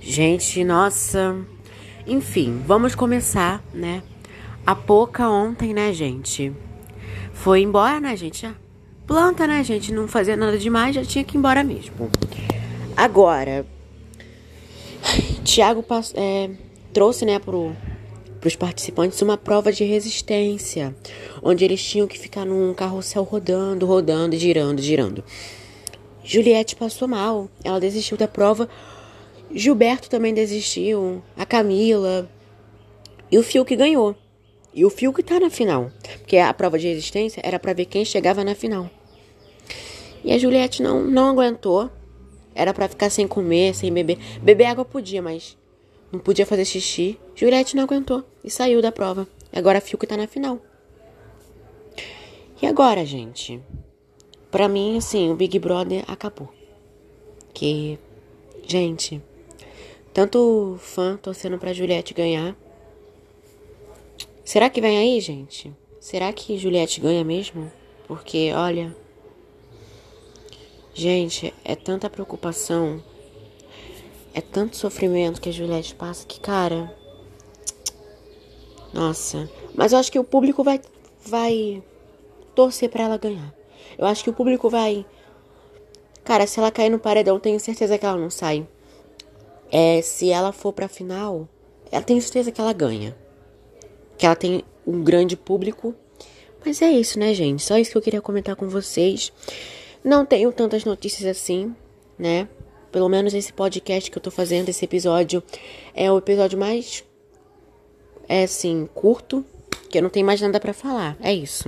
Gente, nossa. Enfim, vamos começar, né? A pouca ontem, né, gente? Foi embora, né, gente? Planta, né, gente? Não fazia nada demais, já tinha que ir embora mesmo. Agora, Tiago é, trouxe, né, pro, pros participantes uma prova de resistência, onde eles tinham que ficar num carrossel rodando, rodando, girando, girando. Juliette passou mal, ela desistiu da prova Gilberto também desistiu, a Camila e o Fiuk ganhou. E o Fiuk tá na final, porque a prova de resistência era para ver quem chegava na final. E a Juliette não, não aguentou. Era para ficar sem comer, sem beber. Beber água podia, mas não podia fazer xixi. Juliette não aguentou e saiu da prova. Agora a Fiuk tá na final. E agora, gente? Pra mim, assim, o Big Brother acabou. Que, gente, tanto fã torcendo pra Juliette ganhar. Será que vem aí, gente? Será que Juliette ganha mesmo? Porque, olha. Gente, é tanta preocupação. É tanto sofrimento que a Juliette passa que, cara. Nossa. Mas eu acho que o público vai, vai torcer para ela ganhar. Eu acho que o público vai. Cara, se ela cair no paredão, tenho certeza que ela não sai é, se ela for pra final, ela tem certeza que ela ganha. Que ela tem um grande público. Mas é isso, né, gente? Só isso que eu queria comentar com vocês. Não tenho tantas notícias assim, né? Pelo menos esse podcast que eu tô fazendo, esse episódio, é o episódio mais, é assim, curto, que eu não tenho mais nada para falar. É isso.